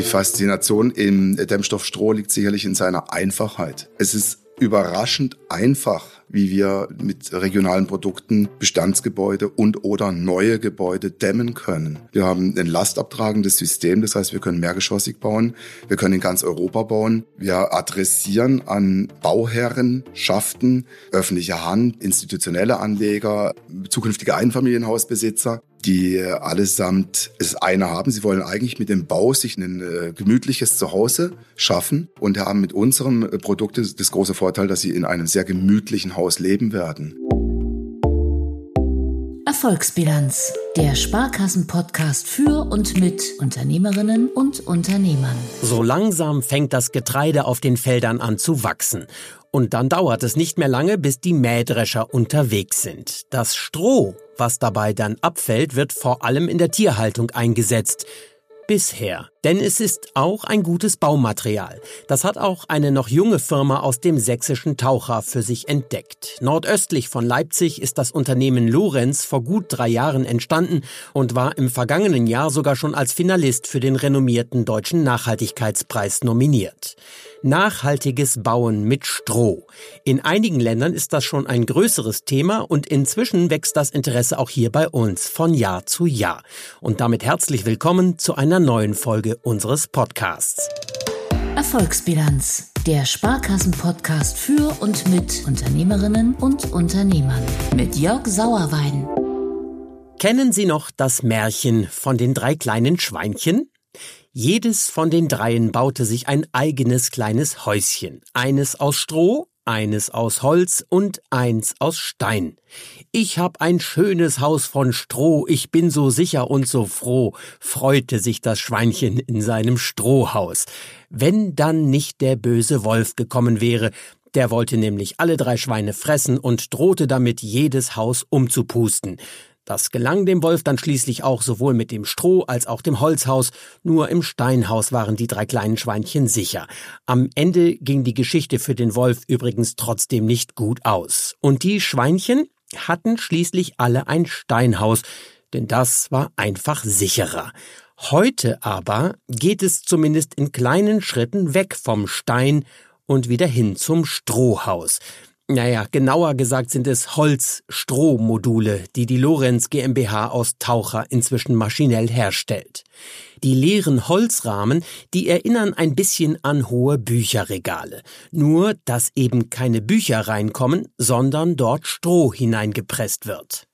Die Faszination im Dämmstoff Stroh liegt sicherlich in seiner Einfachheit. Es ist überraschend einfach, wie wir mit regionalen Produkten Bestandsgebäude und oder neue Gebäude dämmen können. Wir haben ein lastabtragendes System, das heißt, wir können mehrgeschossig bauen, wir können in ganz Europa bauen. Wir adressieren an Bauherren, Schaften, öffentliche Hand, institutionelle Anleger, zukünftige Einfamilienhausbesitzer die allesamt es eine haben. Sie wollen eigentlich mit dem Bau sich ein äh, gemütliches Zuhause schaffen und haben mit unserem Produkt das große Vorteil, dass sie in einem sehr gemütlichen Haus leben werden. Erfolgsbilanz, der Sparkassen-Podcast für und mit Unternehmerinnen und Unternehmern. So langsam fängt das Getreide auf den Feldern an zu wachsen. Und dann dauert es nicht mehr lange, bis die Mähdrescher unterwegs sind. Das Stroh, was dabei dann abfällt, wird vor allem in der Tierhaltung eingesetzt bisher. Denn es ist auch ein gutes Baumaterial. Das hat auch eine noch junge Firma aus dem sächsischen Taucher für sich entdeckt. Nordöstlich von Leipzig ist das Unternehmen Lorenz vor gut drei Jahren entstanden und war im vergangenen Jahr sogar schon als Finalist für den renommierten Deutschen Nachhaltigkeitspreis nominiert. Nachhaltiges Bauen mit Stroh. In einigen Ländern ist das schon ein größeres Thema und inzwischen wächst das Interesse auch hier bei uns von Jahr zu Jahr. Und damit herzlich willkommen zu einer neuen Folge unseres Podcasts. Erfolgsbilanz, der Sparkassen-Podcast für und mit Unternehmerinnen und Unternehmern mit Jörg Sauerwein. Kennen Sie noch das Märchen von den drei kleinen Schweinchen? Jedes von den dreien baute sich ein eigenes kleines Häuschen, eines aus Stroh, eines aus Holz und eins aus Stein. Ich hab ein schönes Haus von Stroh, ich bin so sicher und so froh, freute sich das Schweinchen in seinem Strohhaus. Wenn dann nicht der böse Wolf gekommen wäre, der wollte nämlich alle drei Schweine fressen und drohte damit, jedes Haus umzupusten. Das gelang dem Wolf dann schließlich auch sowohl mit dem Stroh als auch dem Holzhaus, nur im Steinhaus waren die drei kleinen Schweinchen sicher. Am Ende ging die Geschichte für den Wolf übrigens trotzdem nicht gut aus. Und die Schweinchen hatten schließlich alle ein Steinhaus, denn das war einfach sicherer. Heute aber geht es zumindest in kleinen Schritten weg vom Stein und wieder hin zum Strohhaus. Naja, genauer gesagt sind es Holz-Stroh-Module, die die Lorenz GmbH aus Taucher inzwischen maschinell herstellt. Die leeren Holzrahmen, die erinnern ein bisschen an hohe Bücherregale. Nur, dass eben keine Bücher reinkommen, sondern dort Stroh hineingepresst wird.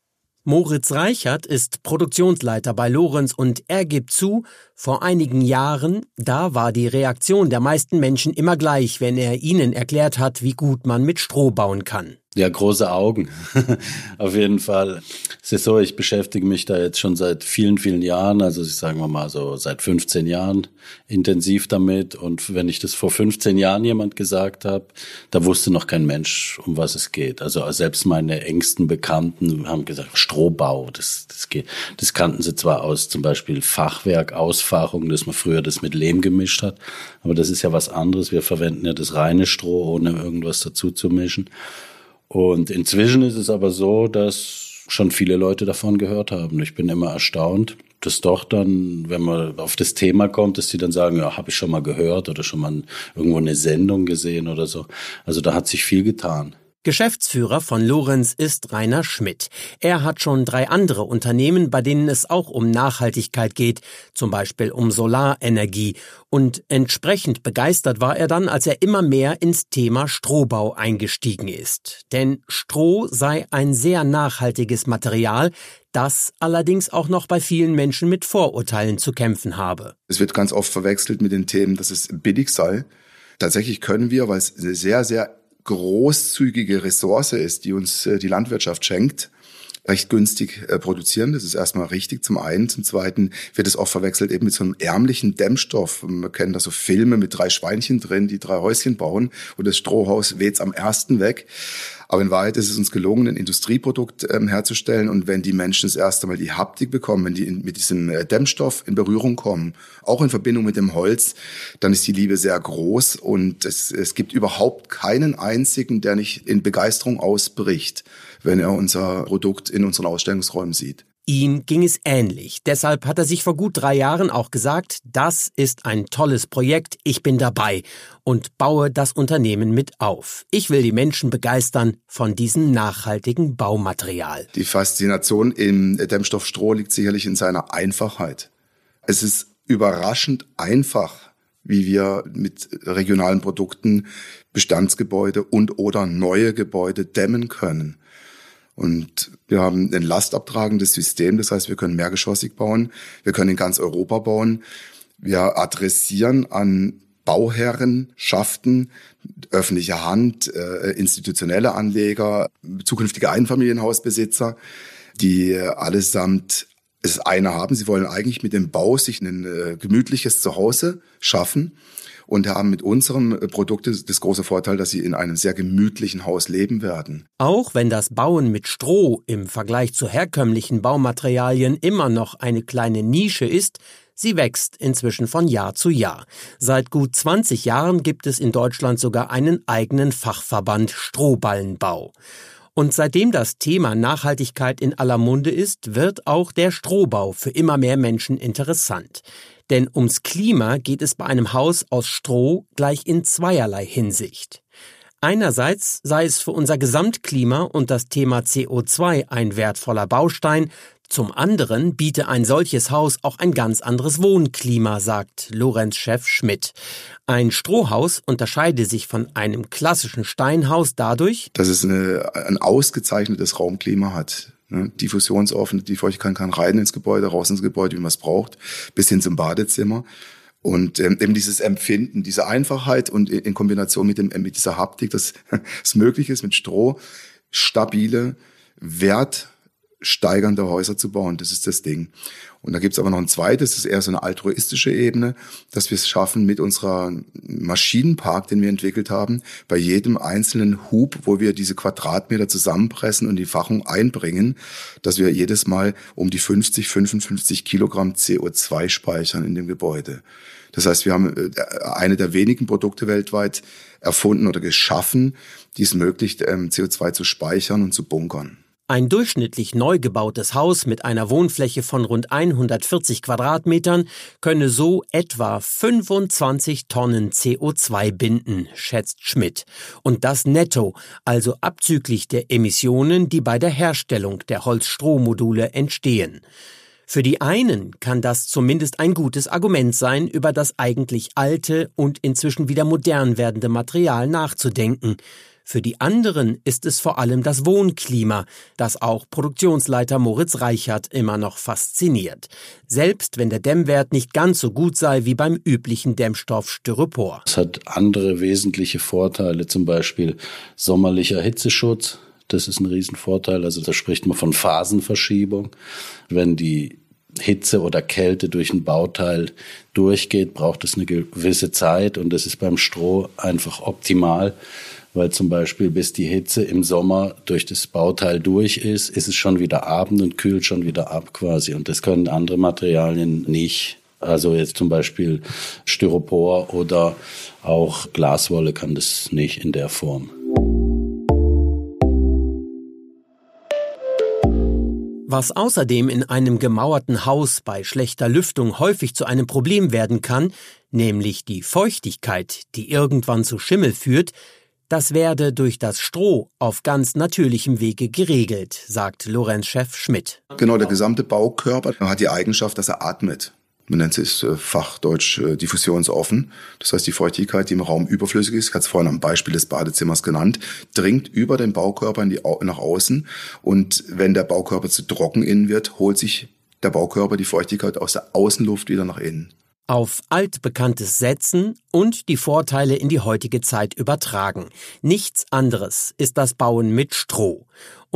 Moritz Reichert ist Produktionsleiter bei Lorenz und er gibt zu, vor einigen Jahren, da war die Reaktion der meisten Menschen immer gleich, wenn er ihnen erklärt hat, wie gut man mit Stroh bauen kann. Ja, große Augen. Auf jeden Fall. Es ist so, ich beschäftige mich da jetzt schon seit vielen, vielen Jahren, also ich sagen wir mal so seit 15 Jahren intensiv damit. Und wenn ich das vor 15 Jahren jemand gesagt habe, da wusste noch kein Mensch, um was es geht. Also selbst meine engsten Bekannten haben gesagt, Strohbau, das, das geht. Das kannten sie zwar aus zum Beispiel Fachwerk, Ausfachung, dass man früher das mit Lehm gemischt hat, aber das ist ja was anderes. Wir verwenden ja das reine Stroh, ohne irgendwas dazu zu mischen. Und inzwischen ist es aber so, dass schon viele Leute davon gehört haben. Ich bin immer erstaunt, dass doch dann, wenn man auf das Thema kommt, dass die dann sagen, ja, habe ich schon mal gehört oder schon mal irgendwo eine Sendung gesehen oder so. Also da hat sich viel getan. Geschäftsführer von Lorenz ist Rainer Schmidt. Er hat schon drei andere Unternehmen, bei denen es auch um Nachhaltigkeit geht, zum Beispiel um Solarenergie. Und entsprechend begeistert war er dann, als er immer mehr ins Thema Strohbau eingestiegen ist. Denn Stroh sei ein sehr nachhaltiges Material, das allerdings auch noch bei vielen Menschen mit Vorurteilen zu kämpfen habe. Es wird ganz oft verwechselt mit den Themen, dass es billig sei. Tatsächlich können wir, weil es sehr, sehr großzügige Ressource ist, die uns äh, die Landwirtschaft schenkt, recht günstig äh, produzieren. Das ist erstmal richtig zum einen. Zum zweiten wird es oft verwechselt eben mit so einem ärmlichen Dämmstoff. Wir kennen da so Filme mit drei Schweinchen drin, die drei Häuschen bauen und das Strohhaus weht's am ersten weg. Aber in Wahrheit ist es uns gelungen, ein Industrieprodukt ähm, herzustellen. Und wenn die Menschen das erste Mal die Haptik bekommen, wenn die in, mit diesem äh, Dämmstoff in Berührung kommen, auch in Verbindung mit dem Holz, dann ist die Liebe sehr groß. Und es, es gibt überhaupt keinen einzigen, der nicht in Begeisterung ausbricht, wenn er unser Produkt in unseren Ausstellungsräumen sieht. Ihm ging es ähnlich. Deshalb hat er sich vor gut drei Jahren auch gesagt, das ist ein tolles Projekt, ich bin dabei und baue das Unternehmen mit auf. Ich will die Menschen begeistern von diesem nachhaltigen Baumaterial. Die Faszination im Dämmstoff Stroh liegt sicherlich in seiner Einfachheit. Es ist überraschend einfach, wie wir mit regionalen Produkten Bestandsgebäude und oder neue Gebäude dämmen können. Und wir haben ein lastabtragendes System, das heißt, wir können mehrgeschossig bauen, wir können in ganz Europa bauen. Wir adressieren an Bauherrenschaften, öffentliche Hand, äh, institutionelle Anleger, zukünftige Einfamilienhausbesitzer, die allesamt es eine haben. Sie wollen eigentlich mit dem Bau sich ein äh, gemütliches Zuhause schaffen und haben mit unserem äh, Produkt das große Vorteil, dass sie in einem sehr gemütlichen Haus leben werden. Auch wenn das Bauen mit Stroh im Vergleich zu herkömmlichen Baumaterialien immer noch eine kleine Nische ist, Sie wächst inzwischen von Jahr zu Jahr. Seit gut 20 Jahren gibt es in Deutschland sogar einen eigenen Fachverband Strohballenbau. Und seitdem das Thema Nachhaltigkeit in aller Munde ist, wird auch der Strohbau für immer mehr Menschen interessant. Denn ums Klima geht es bei einem Haus aus Stroh gleich in zweierlei Hinsicht. Einerseits sei es für unser Gesamtklima und das Thema CO2 ein wertvoller Baustein, zum anderen biete ein solches Haus auch ein ganz anderes Wohnklima, sagt Lorenz-Chef Schmidt. Ein Strohhaus unterscheide sich von einem klassischen Steinhaus dadurch, dass es eine, ein ausgezeichnetes Raumklima hat. Ne? Diffusionsoffen, die Feuchtigkeit kann rein ins Gebäude, raus ins Gebäude, wie man es braucht, bis hin zum Badezimmer. Und ähm, eben dieses Empfinden, diese Einfachheit und in Kombination mit, dem, mit dieser Haptik, dass es möglich ist, mit Stroh stabile, Wert steigernde Häuser zu bauen. Das ist das Ding. Und da gibt's aber noch ein zweites, das ist eher so eine altruistische Ebene, dass wir es schaffen, mit unserer Maschinenpark, den wir entwickelt haben, bei jedem einzelnen Hub, wo wir diese Quadratmeter zusammenpressen und die Fachung einbringen, dass wir jedes Mal um die 50, 55 Kilogramm CO2 speichern in dem Gebäude. Das heißt, wir haben äh, eine der wenigen Produkte weltweit erfunden oder geschaffen, die es ermöglicht, ähm, CO2 zu speichern und zu bunkern. Ein durchschnittlich neu gebautes Haus mit einer Wohnfläche von rund 140 Quadratmetern könne so etwa 25 Tonnen CO2 binden, schätzt Schmidt. Und das netto, also abzüglich der Emissionen, die bei der Herstellung der Holzstrohmodule entstehen. Für die einen kann das zumindest ein gutes Argument sein, über das eigentlich alte und inzwischen wieder modern werdende Material nachzudenken. Für die anderen ist es vor allem das Wohnklima, das auch Produktionsleiter Moritz Reichert immer noch fasziniert. Selbst wenn der Dämmwert nicht ganz so gut sei wie beim üblichen Dämmstoff Styropor. Es hat andere wesentliche Vorteile, zum Beispiel sommerlicher Hitzeschutz. Das ist ein Riesenvorteil. Also da spricht man von Phasenverschiebung. Wenn die Hitze oder Kälte durch ein Bauteil durchgeht, braucht es eine gewisse Zeit und das ist beim Stroh einfach optimal weil zum Beispiel bis die Hitze im Sommer durch das Bauteil durch ist, ist es schon wieder Abend und kühlt schon wieder ab quasi. Und das können andere Materialien nicht. Also jetzt zum Beispiel Styropor oder auch Glaswolle kann das nicht in der Form. Was außerdem in einem gemauerten Haus bei schlechter Lüftung häufig zu einem Problem werden kann, nämlich die Feuchtigkeit, die irgendwann zu Schimmel führt, das werde durch das Stroh auf ganz natürlichem Wege geregelt, sagt Lorenz-Chef Schmidt. Genau, der gesamte Baukörper hat die Eigenschaft, dass er atmet. Man nennt es äh, fachdeutsch äh, diffusionsoffen. Das heißt, die Feuchtigkeit, die im Raum überflüssig ist, ich hatte es vorhin am Beispiel des Badezimmers genannt, dringt über den Baukörper in die, nach außen. Und wenn der Baukörper zu trocken innen wird, holt sich der Baukörper die Feuchtigkeit aus der Außenluft wieder nach innen auf altbekanntes setzen und die Vorteile in die heutige Zeit übertragen. Nichts anderes ist das Bauen mit Stroh.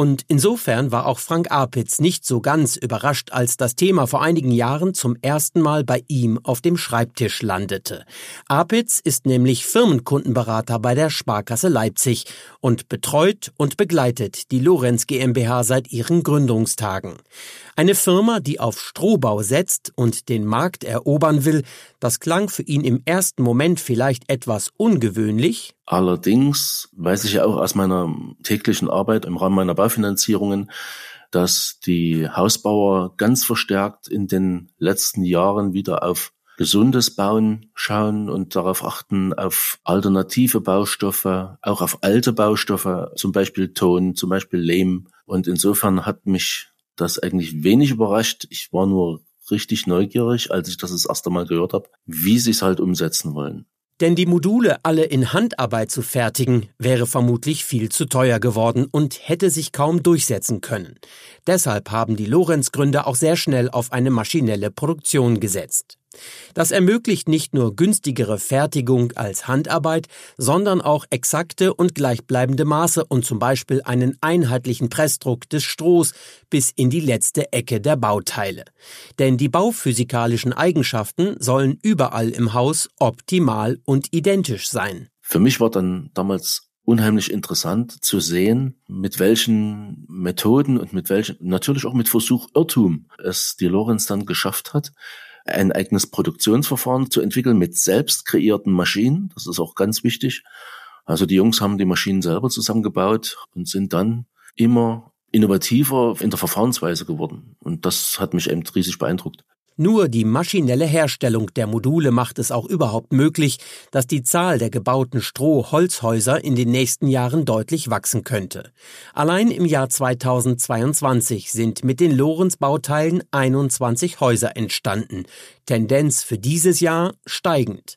Und insofern war auch Frank Apitz nicht so ganz überrascht, als das Thema vor einigen Jahren zum ersten Mal bei ihm auf dem Schreibtisch landete. Apitz ist nämlich Firmenkundenberater bei der Sparkasse Leipzig und betreut und begleitet die Lorenz GmbH seit ihren Gründungstagen. Eine Firma, die auf Strohbau setzt und den Markt erobern will, das klang für ihn im ersten Moment vielleicht etwas ungewöhnlich, Allerdings weiß ich ja auch aus meiner täglichen Arbeit im Rahmen meiner Baufinanzierungen, dass die Hausbauer ganz verstärkt in den letzten Jahren wieder auf gesundes Bauen schauen und darauf achten, auf alternative Baustoffe, auch auf alte Baustoffe, zum Beispiel Ton, zum Beispiel Lehm. Und insofern hat mich das eigentlich wenig überrascht. Ich war nur richtig neugierig, als ich das das erste Mal gehört habe, wie sie es halt umsetzen wollen. Denn die Module alle in Handarbeit zu fertigen, wäre vermutlich viel zu teuer geworden und hätte sich kaum durchsetzen können. Deshalb haben die Lorenz-Gründer auch sehr schnell auf eine maschinelle Produktion gesetzt. Das ermöglicht nicht nur günstigere Fertigung als Handarbeit, sondern auch exakte und gleichbleibende Maße und zum Beispiel einen einheitlichen Pressdruck des Strohs bis in die letzte Ecke der Bauteile. Denn die bauphysikalischen Eigenschaften sollen überall im Haus optimal und identisch sein. Für mich war dann damals unheimlich interessant zu sehen, mit welchen Methoden und mit welchen, natürlich auch mit Versuch Irrtum es die Lorenz dann geschafft hat, ein eigenes Produktionsverfahren zu entwickeln mit selbst kreierten Maschinen. Das ist auch ganz wichtig. Also die Jungs haben die Maschinen selber zusammengebaut und sind dann immer innovativer in der Verfahrensweise geworden. Und das hat mich eben riesig beeindruckt. Nur die maschinelle Herstellung der Module macht es auch überhaupt möglich, dass die Zahl der gebauten Strohholzhäuser in den nächsten Jahren deutlich wachsen könnte. Allein im Jahr 2022 sind mit den Lorenz-Bauteilen 21 Häuser entstanden. Tendenz für dieses Jahr steigend.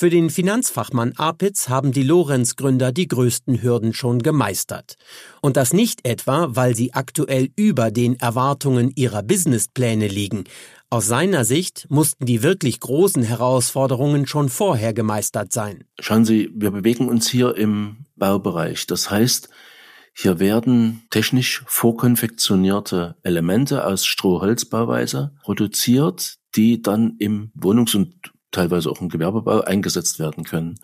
Für den Finanzfachmann Apitz haben die Lorenz-Gründer die größten Hürden schon gemeistert. Und das nicht etwa, weil sie aktuell über den Erwartungen ihrer Businesspläne liegen. Aus seiner Sicht mussten die wirklich großen Herausforderungen schon vorher gemeistert sein. Schauen Sie, wir bewegen uns hier im Baubereich. Das heißt, hier werden technisch vorkonfektionierte Elemente aus Strohholzbauweise produziert, die dann im Wohnungs- und teilweise auch im Gewerbebau eingesetzt werden können.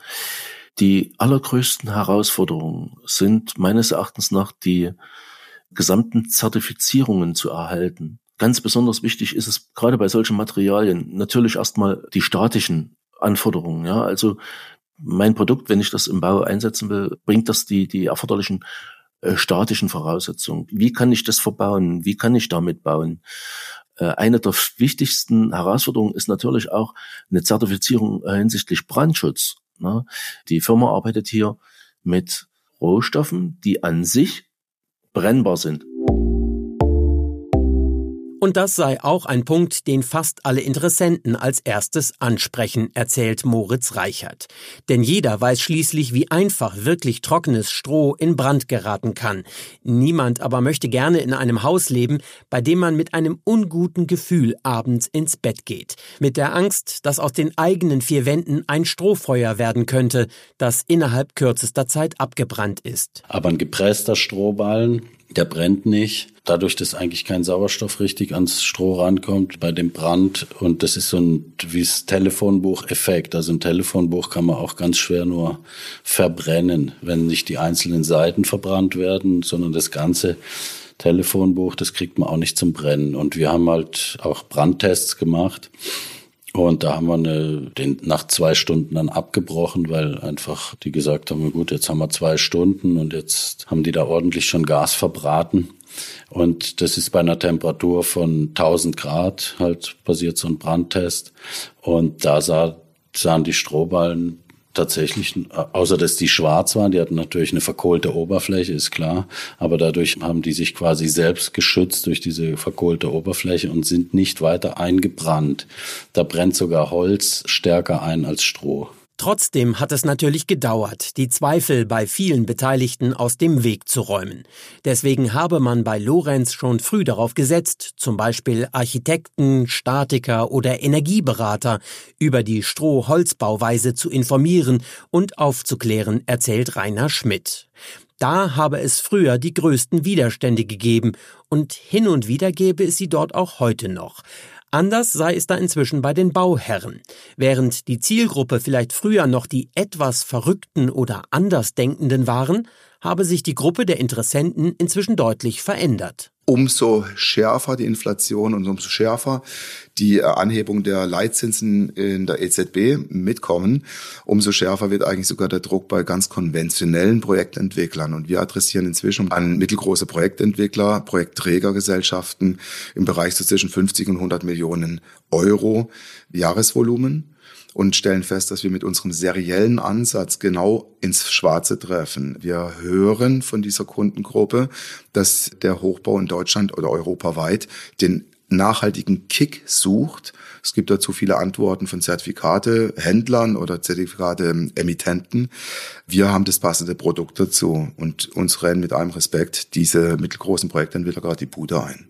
Die allergrößten Herausforderungen sind meines Erachtens nach die gesamten Zertifizierungen zu erhalten. Ganz besonders wichtig ist es gerade bei solchen Materialien natürlich erstmal die statischen Anforderungen. Ja, also mein Produkt, wenn ich das im Bau einsetzen will, bringt das die, die erforderlichen äh, statischen Voraussetzungen. Wie kann ich das verbauen? Wie kann ich damit bauen? Äh, eine der wichtigsten Herausforderungen ist natürlich auch eine Zertifizierung äh, hinsichtlich Brandschutz. Ne? Die Firma arbeitet hier mit Rohstoffen, die an sich brennbar sind. Und das sei auch ein Punkt, den fast alle Interessenten als erstes ansprechen, erzählt Moritz Reichert. Denn jeder weiß schließlich, wie einfach wirklich trockenes Stroh in Brand geraten kann. Niemand aber möchte gerne in einem Haus leben, bei dem man mit einem unguten Gefühl abends ins Bett geht. Mit der Angst, dass aus den eigenen vier Wänden ein Strohfeuer werden könnte, das innerhalb kürzester Zeit abgebrannt ist. Aber ein gepresster Strohballen der brennt nicht. Dadurch, dass eigentlich kein Sauerstoff richtig ans Stroh rankommt bei dem Brand. Und das ist so ein wie das Telefonbuch-Effekt. Also ein Telefonbuch kann man auch ganz schwer nur verbrennen, wenn nicht die einzelnen Seiten verbrannt werden, sondern das ganze Telefonbuch, das kriegt man auch nicht zum Brennen. Und wir haben halt auch Brandtests gemacht. Und da haben wir eine, den nach zwei Stunden dann abgebrochen, weil einfach die gesagt haben, gut, jetzt haben wir zwei Stunden und jetzt haben die da ordentlich schon Gas verbraten. Und das ist bei einer Temperatur von 1000 Grad halt passiert so ein Brandtest. Und da sah, sahen die Strohballen tatsächlich, außer dass die schwarz waren, die hatten natürlich eine verkohlte Oberfläche, ist klar, aber dadurch haben die sich quasi selbst geschützt durch diese verkohlte Oberfläche und sind nicht weiter eingebrannt. Da brennt sogar Holz stärker ein als Stroh. Trotzdem hat es natürlich gedauert, die Zweifel bei vielen Beteiligten aus dem Weg zu räumen. Deswegen habe man bei Lorenz schon früh darauf gesetzt, zum Beispiel Architekten, Statiker oder Energieberater über die Stroh-Holzbauweise zu informieren und aufzuklären, erzählt Rainer Schmidt. Da habe es früher die größten Widerstände gegeben und hin und wieder gäbe es sie dort auch heute noch. Anders sei es da inzwischen bei den Bauherren. Während die Zielgruppe vielleicht früher noch die etwas Verrückten oder Andersdenkenden waren, habe sich die Gruppe der Interessenten inzwischen deutlich verändert. Umso schärfer die Inflation und umso schärfer die Anhebung der Leitzinsen in der EZB mitkommen, umso schärfer wird eigentlich sogar der Druck bei ganz konventionellen Projektentwicklern. Und wir adressieren inzwischen an mittelgroße Projektentwickler, Projektträgergesellschaften im Bereich so zwischen 50 und 100 Millionen Euro Jahresvolumen und stellen fest, dass wir mit unserem seriellen Ansatz genau ins Schwarze treffen. Wir hören von dieser Kundengruppe, dass der Hochbau in Deutschland oder europaweit den nachhaltigen Kick sucht. Es gibt dazu viele Antworten von Zertifikate, Händlern oder Zertifikate Emittenten. Wir haben das passende Produkt dazu und uns rennen mit allem Respekt diese mittelgroßen Projektentwickler gerade die Bude ein.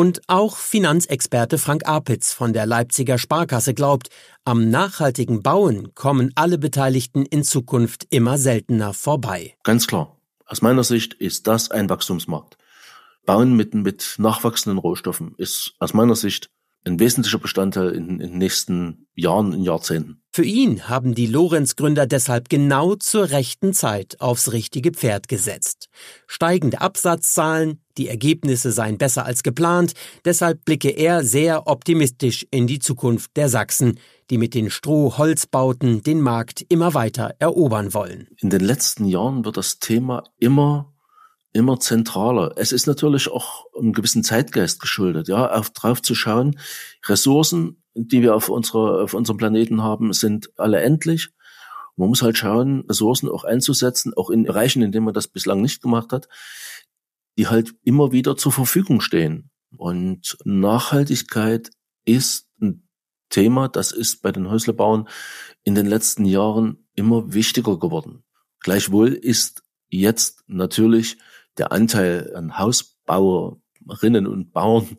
Und auch Finanzexperte Frank Apitz von der Leipziger Sparkasse glaubt, am nachhaltigen Bauen kommen alle Beteiligten in Zukunft immer seltener vorbei. Ganz klar. Aus meiner Sicht ist das ein Wachstumsmarkt. Bauen mit, mit nachwachsenden Rohstoffen ist aus meiner Sicht ein wesentlicher Bestandteil in, in den nächsten Jahren, in Jahrzehnten. Für ihn haben die Lorenz-Gründer deshalb genau zur rechten Zeit aufs richtige Pferd gesetzt. Steigende Absatzzahlen, die Ergebnisse seien besser als geplant, deshalb blicke er sehr optimistisch in die Zukunft der Sachsen, die mit den Strohholzbauten den Markt immer weiter erobern wollen. In den letzten Jahren wird das Thema immer immer zentraler. Es ist natürlich auch einem gewissen Zeitgeist geschuldet, ja, auf drauf zu schauen. Ressourcen, die wir auf unserer, auf unserem Planeten haben, sind alle endlich. Man muss halt schauen, Ressourcen auch einzusetzen, auch in Bereichen, in denen man das bislang nicht gemacht hat, die halt immer wieder zur Verfügung stehen. Und Nachhaltigkeit ist ein Thema, das ist bei den Häuslebauern in den letzten Jahren immer wichtiger geworden. Gleichwohl ist jetzt natürlich der Anteil an Hausbauerinnen und Bauern,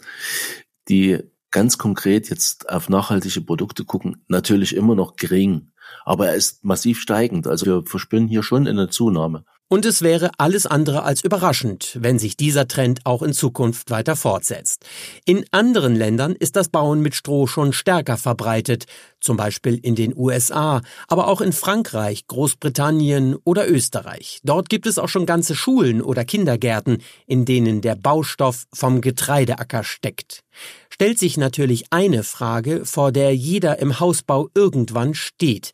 die ganz konkret jetzt auf nachhaltige Produkte gucken, natürlich immer noch gering. Aber er ist massiv steigend. Also wir verspüren hier schon eine Zunahme. Und es wäre alles andere als überraschend, wenn sich dieser Trend auch in Zukunft weiter fortsetzt. In anderen Ländern ist das Bauen mit Stroh schon stärker verbreitet, zum Beispiel in den USA, aber auch in Frankreich, Großbritannien oder Österreich. Dort gibt es auch schon ganze Schulen oder Kindergärten, in denen der Baustoff vom Getreideacker steckt. Stellt sich natürlich eine Frage, vor der jeder im Hausbau irgendwann steht.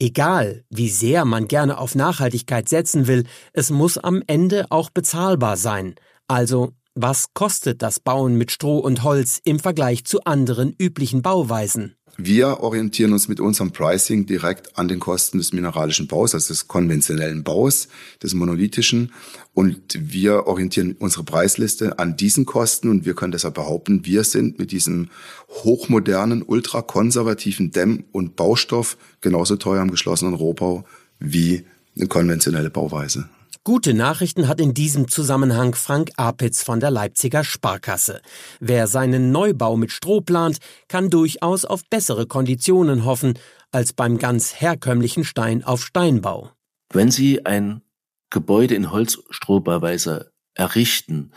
Egal, wie sehr man gerne auf Nachhaltigkeit setzen will, es muss am Ende auch bezahlbar sein. Also, was kostet das Bauen mit Stroh und Holz im Vergleich zu anderen üblichen Bauweisen? Wir orientieren uns mit unserem Pricing direkt an den Kosten des mineralischen Baus, also des konventionellen Baus, des monolithischen. Und wir orientieren unsere Preisliste an diesen Kosten und wir können deshalb behaupten, wir sind mit diesem hochmodernen, ultrakonservativen Dämm- und Baustoff genauso teuer im geschlossenen Rohbau wie eine konventionelle Bauweise. Gute Nachrichten hat in diesem Zusammenhang Frank Apitz von der Leipziger Sparkasse. Wer seinen Neubau mit Stroh plant, kann durchaus auf bessere Konditionen hoffen als beim ganz herkömmlichen Stein auf Steinbau. Wenn Sie ein Gebäude in Holzstrohbauweise errichten,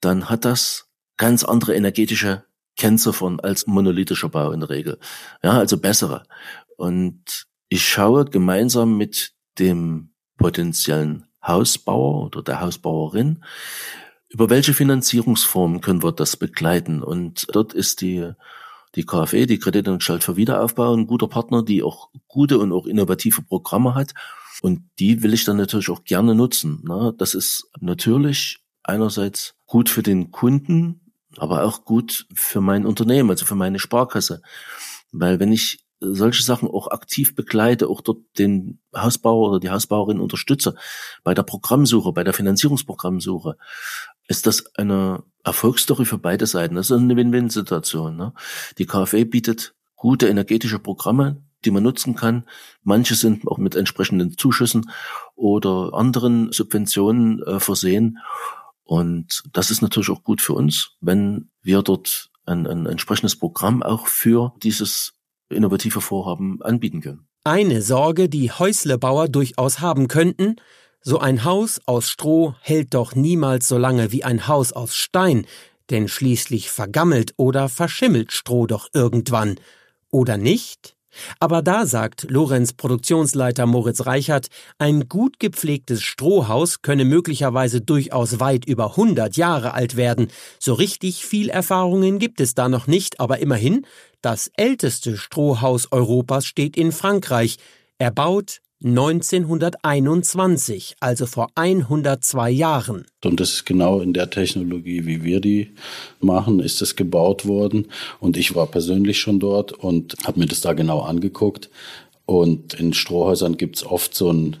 dann hat das ganz andere energetische Kennziffern als monolithischer Bau in der Regel. Ja, also bessere. Und ich schaue gemeinsam mit dem potenziellen Hausbauer oder der Hausbauerin. Über welche Finanzierungsformen können wir das begleiten? Und dort ist die, die KfW, die Kreditanstalt für Wiederaufbau, ein guter Partner, die auch gute und auch innovative Programme hat. Und die will ich dann natürlich auch gerne nutzen. Das ist natürlich einerseits gut für den Kunden, aber auch gut für mein Unternehmen, also für meine Sparkasse. Weil wenn ich solche Sachen auch aktiv begleite, auch dort den Hausbauer oder die Hausbauerin unterstütze bei der Programmsuche, bei der Finanzierungsprogrammsuche, ist das eine Erfolgsstory für beide Seiten. Das ist eine Win-Win-Situation. Ne? Die KfW bietet gute energetische Programme, die man nutzen kann. Manche sind auch mit entsprechenden Zuschüssen oder anderen Subventionen äh, versehen. Und das ist natürlich auch gut für uns, wenn wir dort ein, ein entsprechendes Programm auch für dieses innovative Vorhaben anbieten können. Eine Sorge, die Häuslebauer durchaus haben könnten, so ein Haus aus Stroh hält doch niemals so lange wie ein Haus aus Stein, denn schließlich vergammelt oder verschimmelt Stroh doch irgendwann. Oder nicht? Aber da sagt Lorenz Produktionsleiter Moritz Reichert, ein gut gepflegtes Strohhaus könne möglicherweise durchaus weit über 100 Jahre alt werden. So richtig viel Erfahrungen gibt es da noch nicht, aber immerhin, das älteste Strohhaus Europas steht in Frankreich, erbaut 1921, also vor 102 Jahren. Und das ist genau in der Technologie, wie wir die machen, ist es gebaut worden. Und ich war persönlich schon dort und habe mir das da genau angeguckt. Und in Strohhäusern gibt's oft so ein,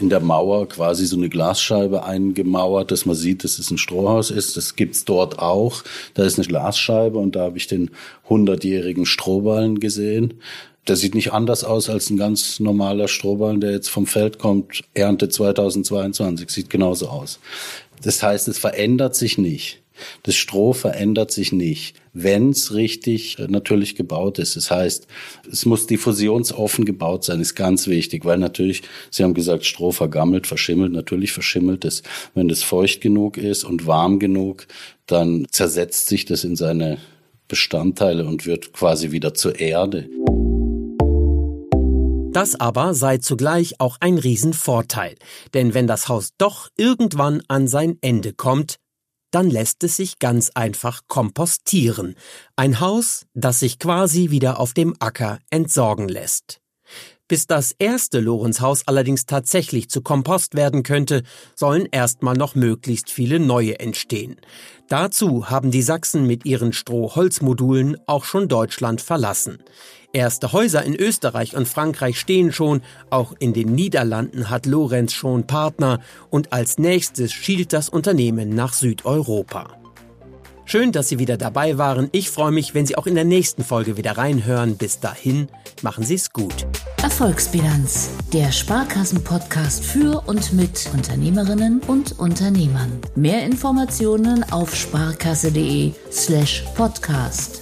in der Mauer quasi so eine Glasscheibe eingemauert, dass man sieht, dass es ein Strohhaus ist. Das gibt's dort auch. Da ist eine Glasscheibe und da habe ich den hundertjährigen Strohballen gesehen. Der sieht nicht anders aus als ein ganz normaler Strohballen, der jetzt vom Feld kommt, Ernte 2022, sieht genauso aus. Das heißt, es verändert sich nicht. Das Stroh verändert sich nicht, wenn es richtig äh, natürlich gebaut ist. Das heißt, es muss diffusionsoffen gebaut sein, ist ganz wichtig, weil natürlich, Sie haben gesagt, Stroh vergammelt, verschimmelt, natürlich verschimmelt es. Wenn es feucht genug ist und warm genug, dann zersetzt sich das in seine Bestandteile und wird quasi wieder zur Erde. Das aber sei zugleich auch ein Riesenvorteil, denn wenn das Haus doch irgendwann an sein Ende kommt, dann lässt es sich ganz einfach kompostieren. Ein Haus, das sich quasi wieder auf dem Acker entsorgen lässt. Bis das erste Lorenzhaus allerdings tatsächlich zu Kompost werden könnte, sollen erstmal noch möglichst viele neue entstehen. Dazu haben die Sachsen mit ihren Strohholzmodulen auch schon Deutschland verlassen. Erste Häuser in Österreich und Frankreich stehen schon, auch in den Niederlanden hat Lorenz schon Partner und als nächstes schielt das Unternehmen nach Südeuropa. Schön, dass Sie wieder dabei waren. Ich freue mich, wenn Sie auch in der nächsten Folge wieder reinhören. Bis dahin, machen Sie es gut. Erfolgsbilanz, der Sparkassen-Podcast für und mit Unternehmerinnen und Unternehmern. Mehr Informationen auf sparkasse.de slash podcast.